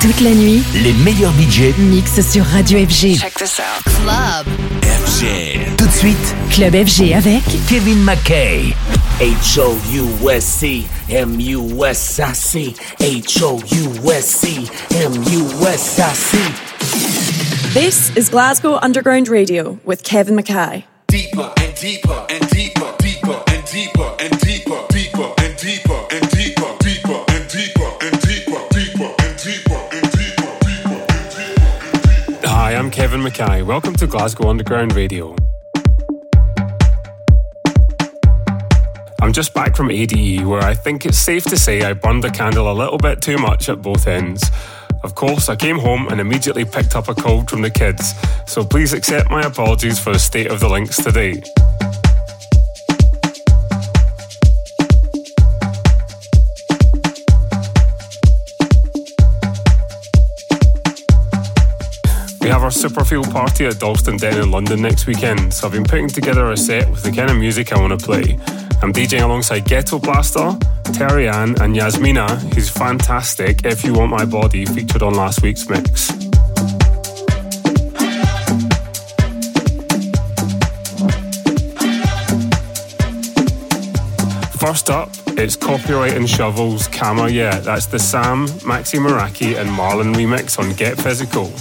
Toute la nuit, les meilleurs budgets mixent sur Radio FG. Check this out. Club. FG. Tout de suite, Club FG avec Kevin McKay. H-O-U-S-C, M-U-S-I-C, H-O-U-S-C, M-U-S-I-C. This is Glasgow Underground Radio with Kevin Mackay. Deeper and deeper and deeper, deeper and deeper, McKay. Welcome to Glasgow Underground Radio. I'm just back from ADE, where I think it's safe to say I burned the candle a little bit too much at both ends. Of course, I came home and immediately picked up a cold from the kids, so please accept my apologies for the state of the links today. Have our Superfield party at Dalston Den in London next weekend, so I've been putting together a set with the kind of music I want to play. I'm DJing alongside Ghetto Blaster, Terry Ann, and Yasmina, who's fantastic If You Want My Body, featured on last week's mix. First up, it's Copyright and Shovels Camera Yeah. That's the Sam, Maxi Maraki, and Marlon remix on Get Physical.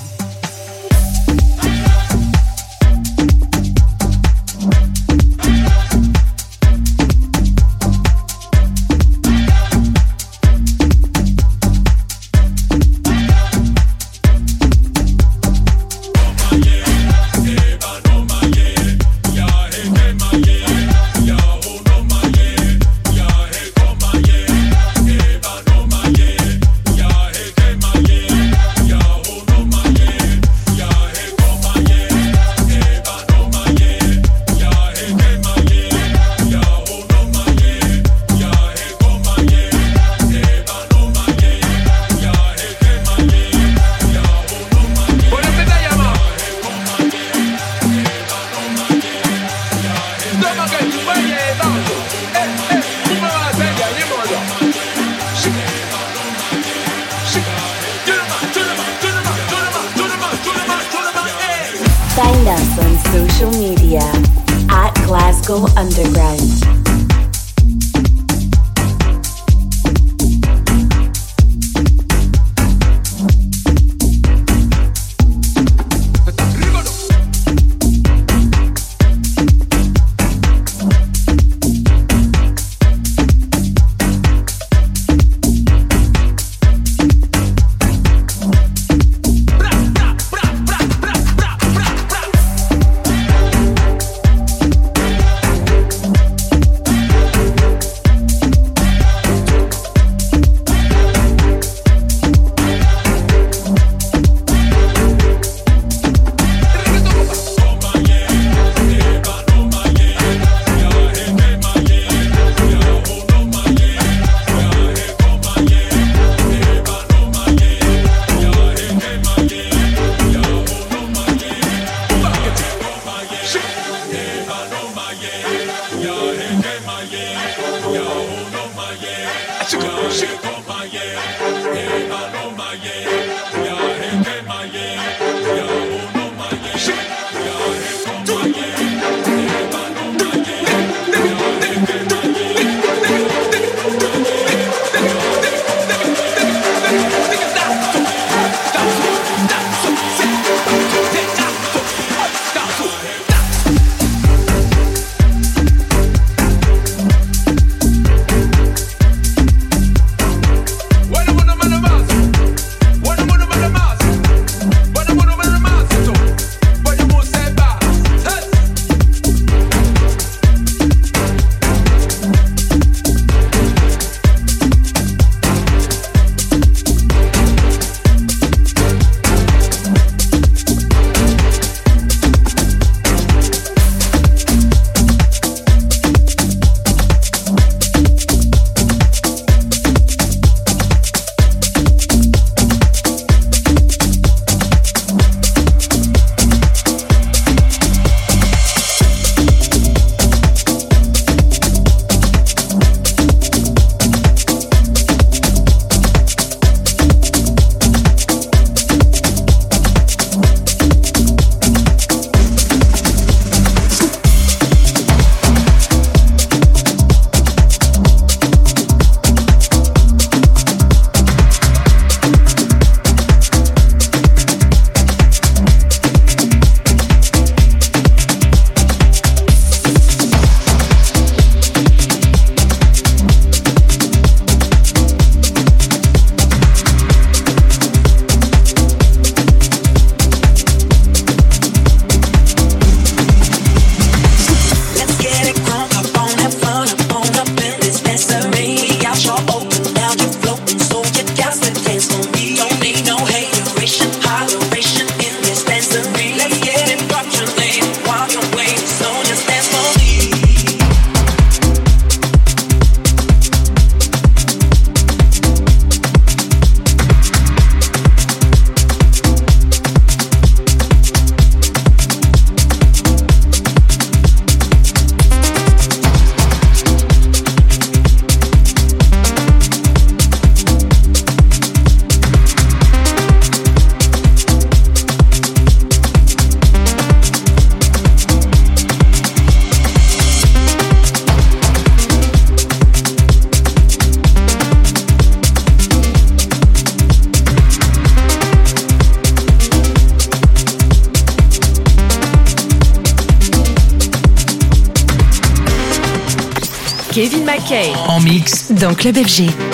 Dans Club FG.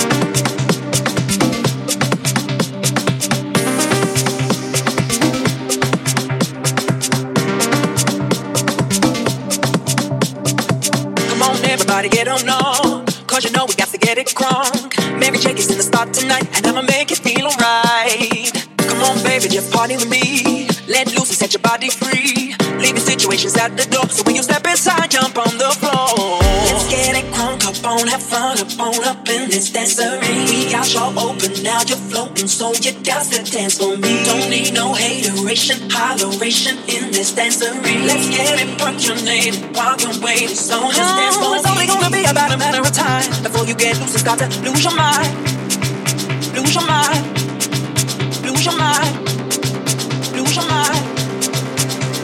Up in this dancery. We got y'all open, now you're floating, so you got to dance for me. Don't need no hateration, holleration in this dancery. Let's get it percolated while you're waiting, so just dance for It's only gonna be about a matter of time before you get loose and start to lose your mind. Lose your mind. Lose your mind. Lose your mind.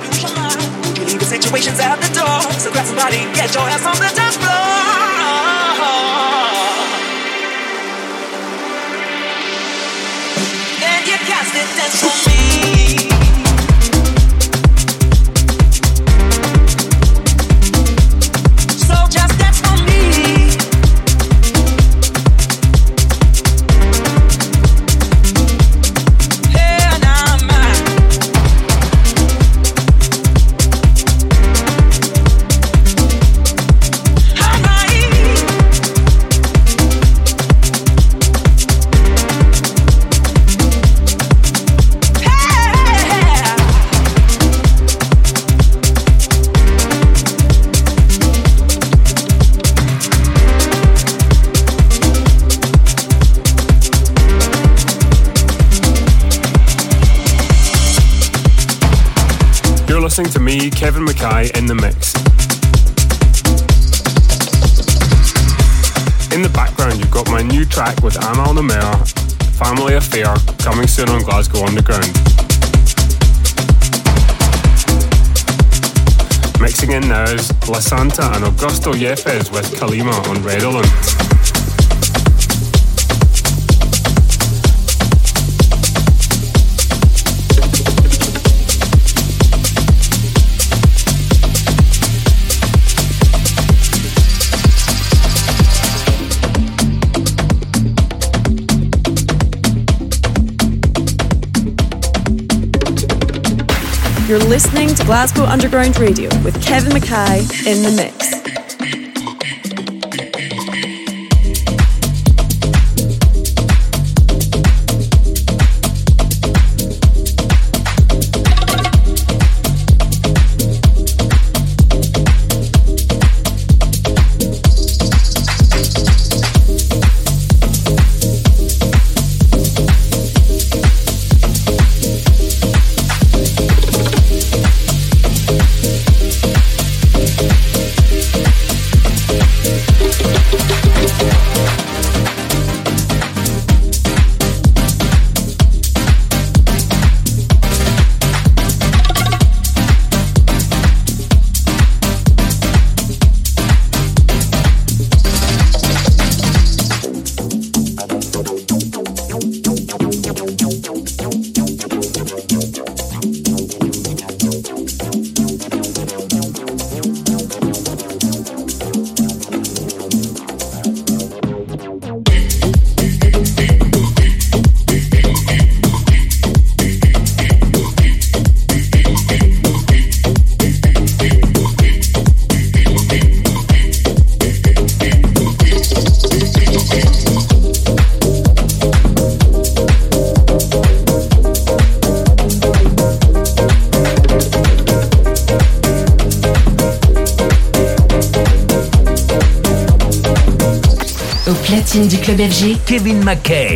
Lose your mind. You leave the situations at the door. So grab somebody, get your ass on the dance floor. Dance for me. In the mix. In the background, you've got my new track with Amal Namer, Family Affair, coming soon on Glasgow Underground. Mixing in now is La Santa and Augusto Yepes with Kalima on Redolent. You're listening to Glasgow Underground Radio with Kevin McKay in the mix. Kevin McKay.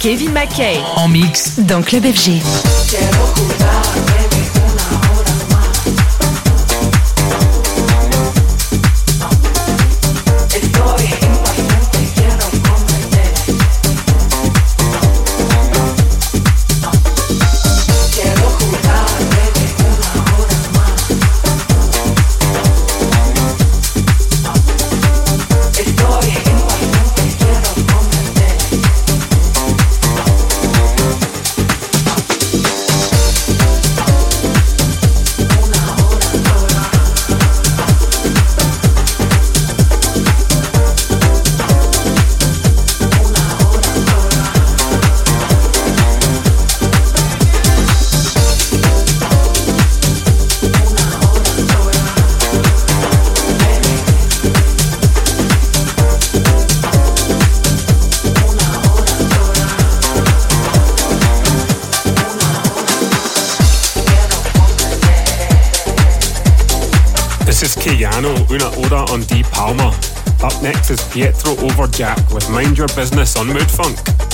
Kevin McKay. En mix dans Club FG. Is Pietro Overjack with Mind Your Business on Mood Funk.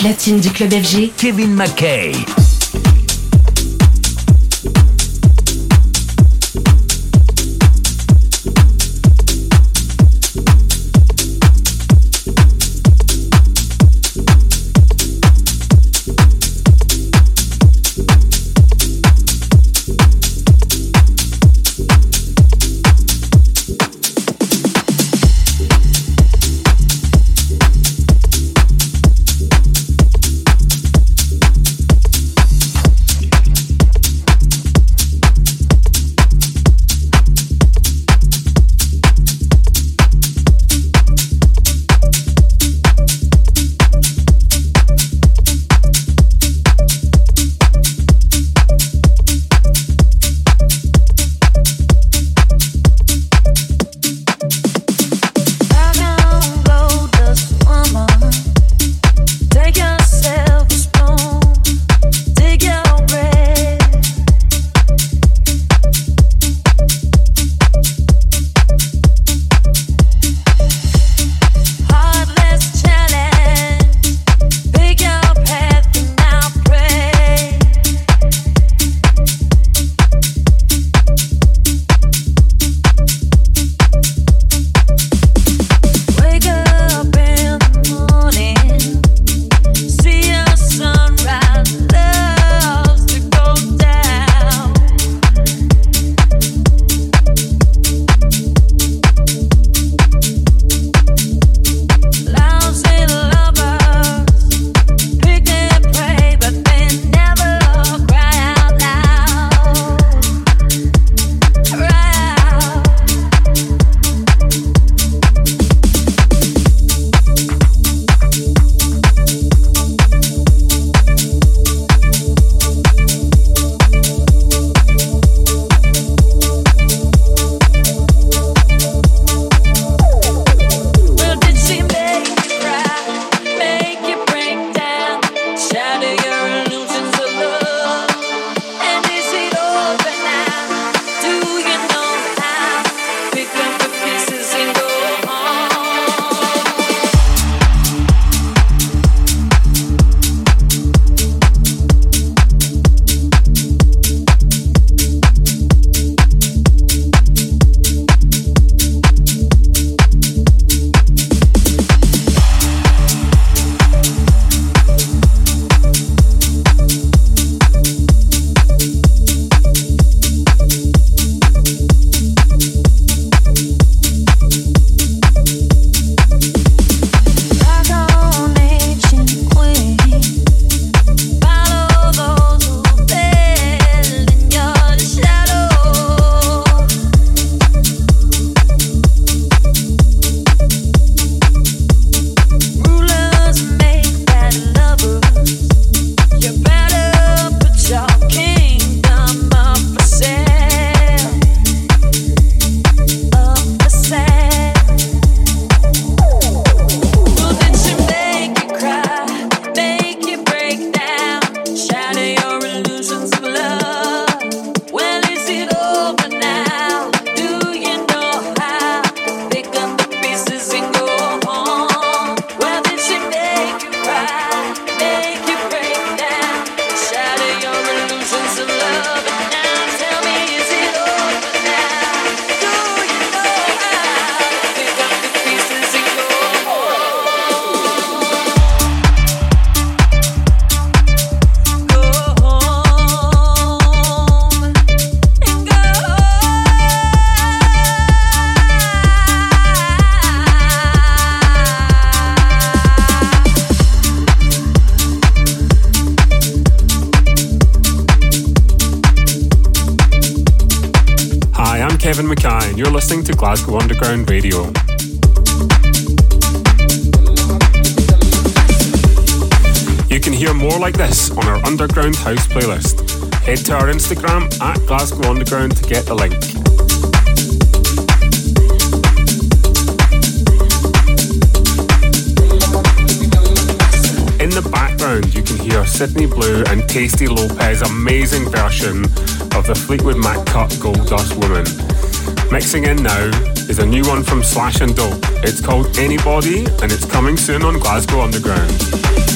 Platine du club FG, Kevin McKay. Glasgow Underground Radio. You can hear more like this on our Underground House playlist. Head to our Instagram at Glasgow Underground to get the link. In the background, you can hear Sydney Blu and Tasty Lopez' amazing version of the Fleetwood Mac cut Gold Dust Woman. Mixing in now is a new one from Slash and Dope. It's called Anybody and it's coming soon on Glasgow Underground.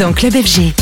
Dans Club FG.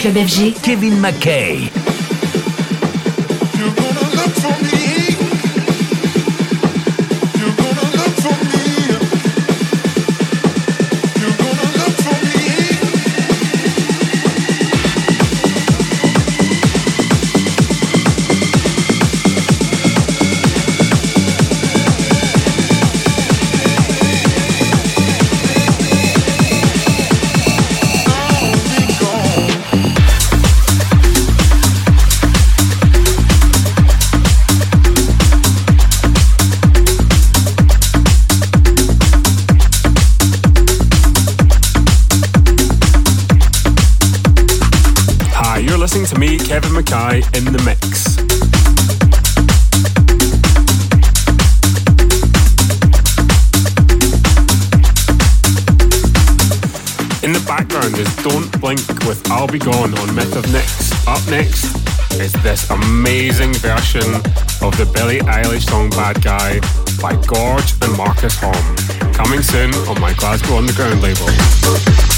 Kevin McKay. In the mix. In the background is Don't Blink with I'll Be Gone on Myth of Nix. Up next is this amazing version of the Billie Eilish song Bad Guy by Gorge and Marcus Holm. Coming soon on my Glasgow Underground label.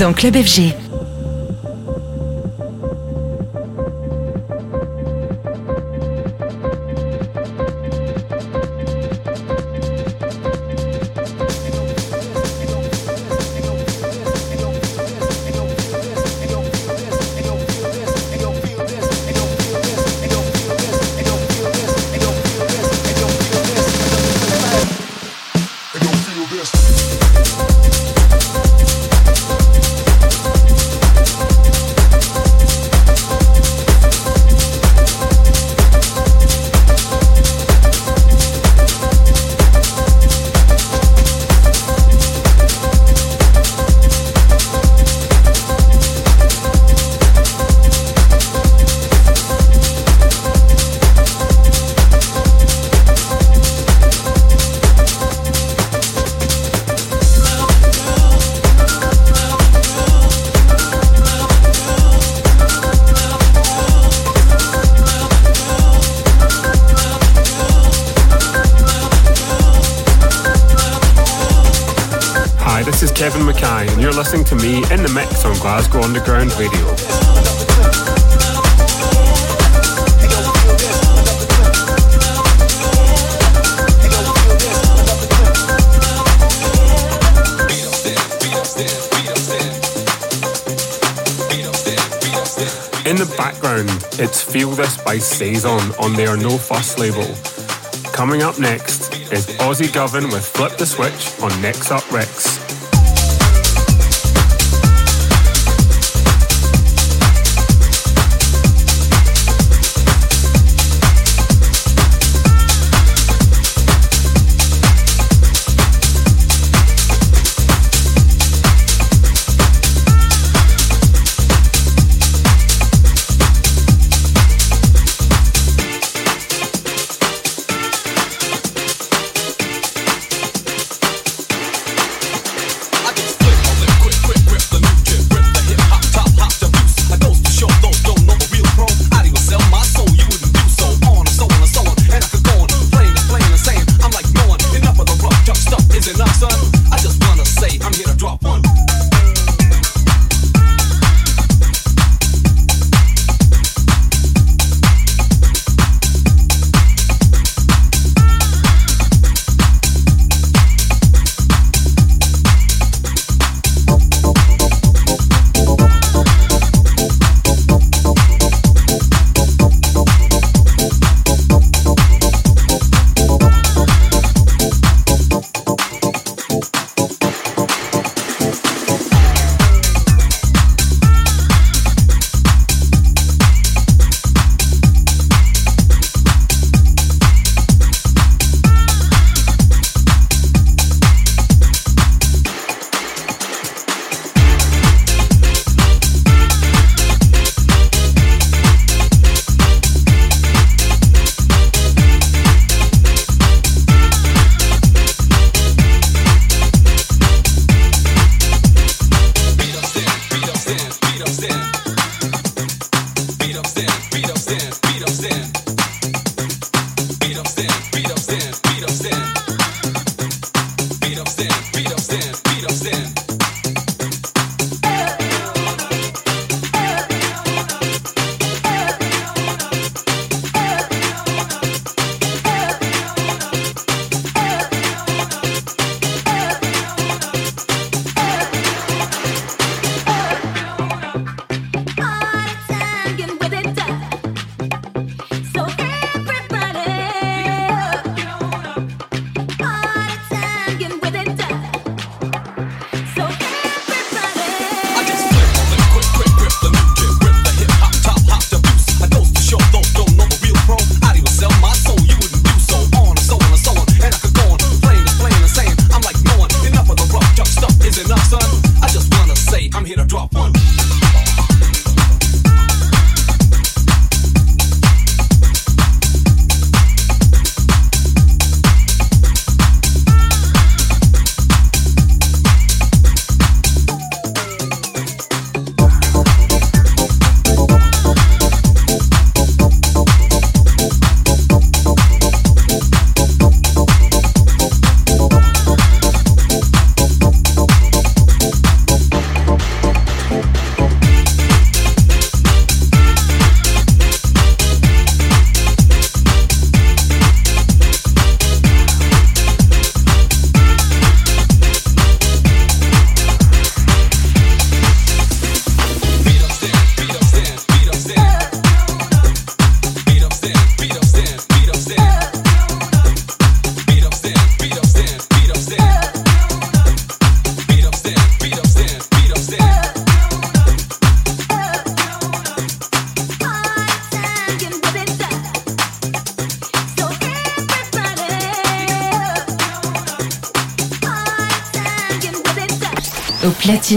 dans Club FG. Ozzy Govan with Flip the Switch on Next Up Rex.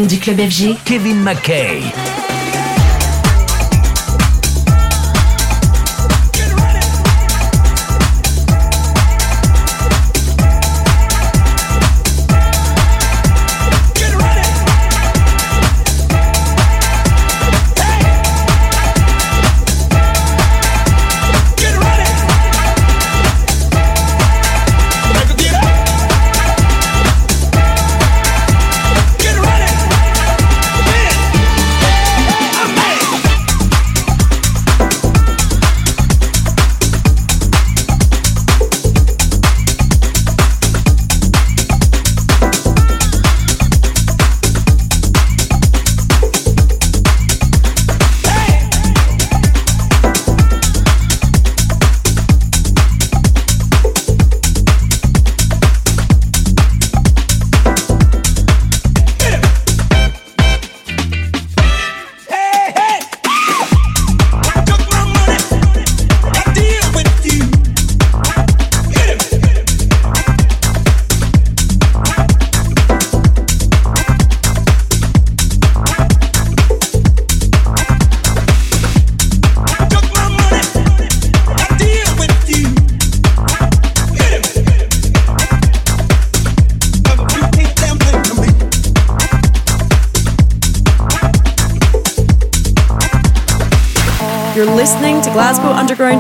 Du club FG, Kevin McKay.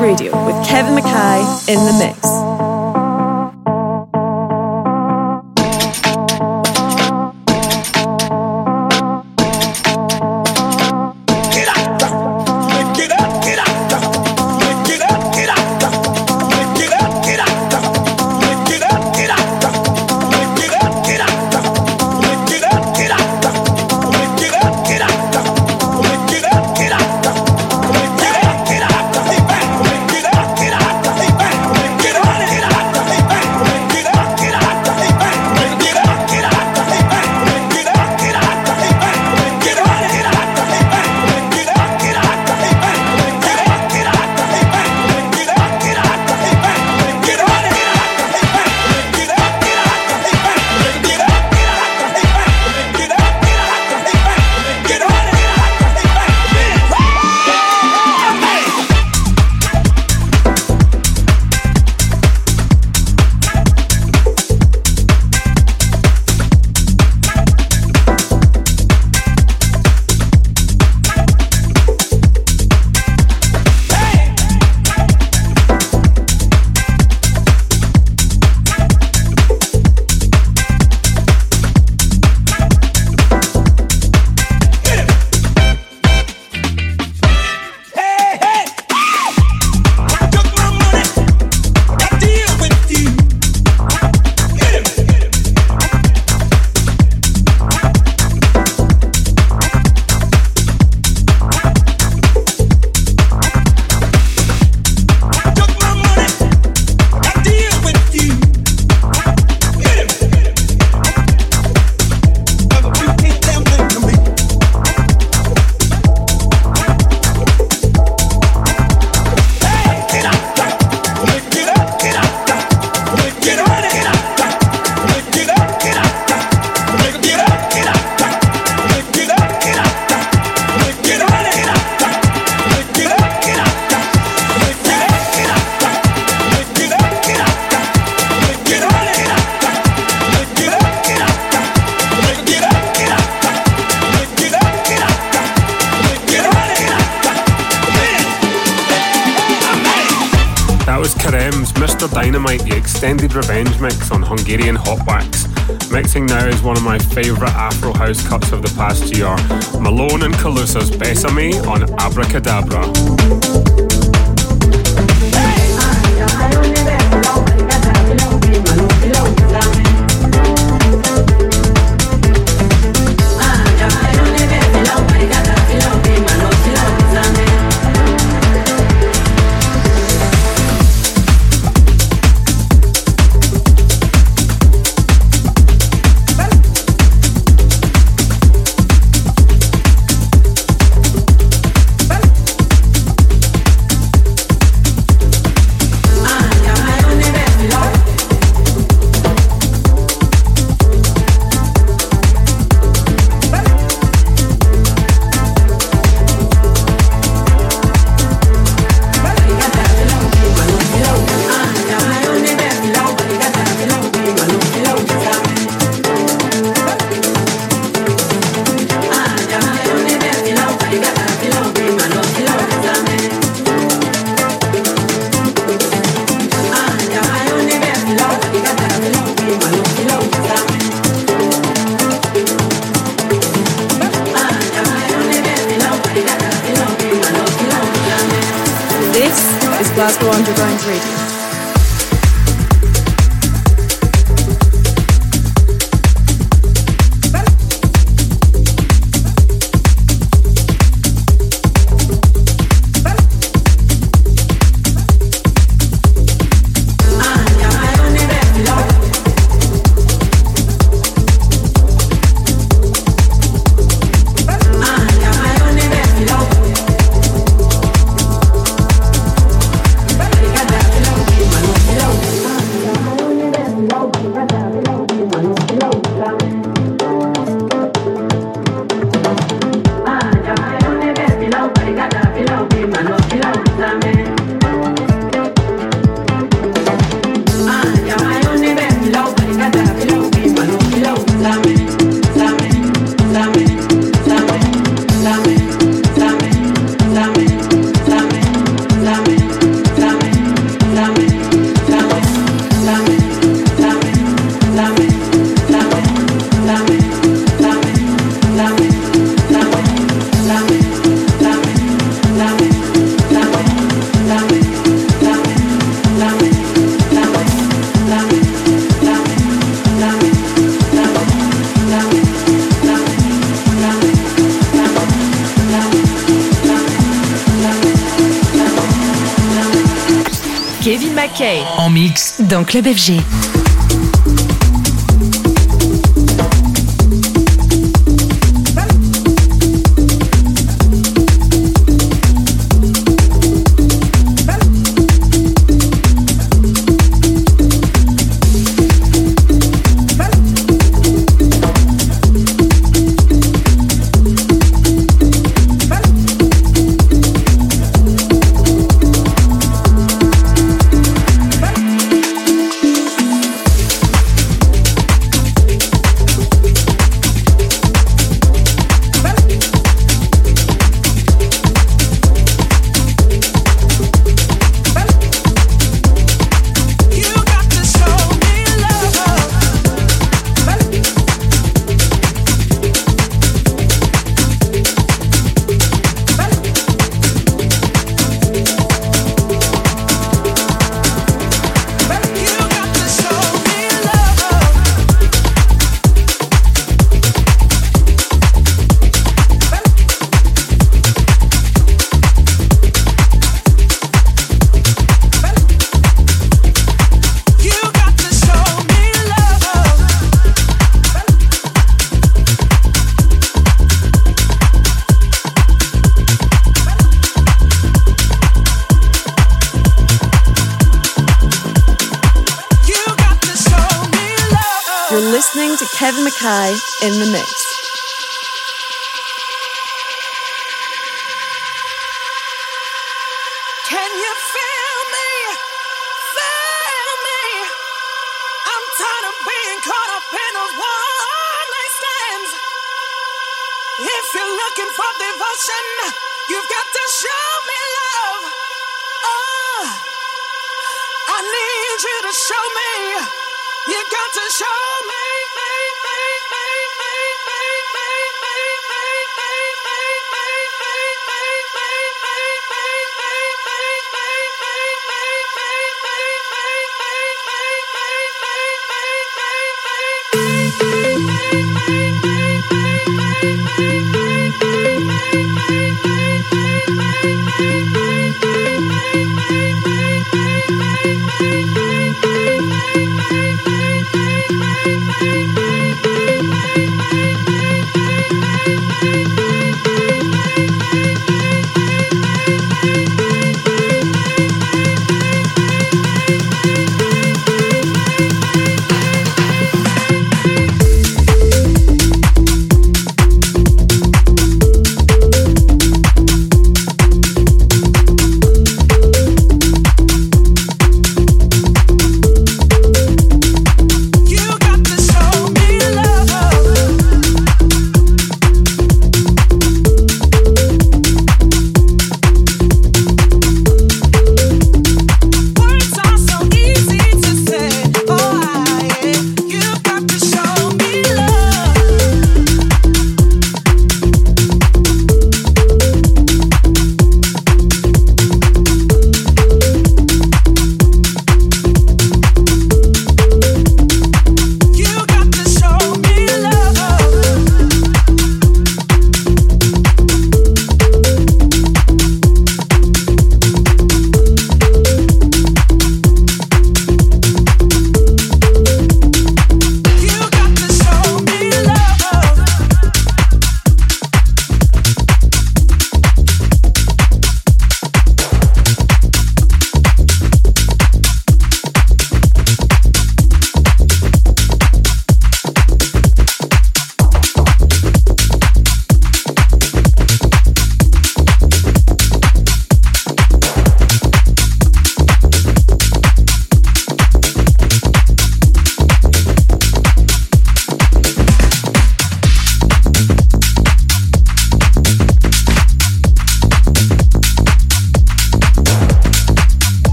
Radio revenge mix on Hungarian Hot Wax. Mixing now is one of my favourite Afro house cuts of the past year. Malone and Calusa's Besame on Abracadabra. En Club FG.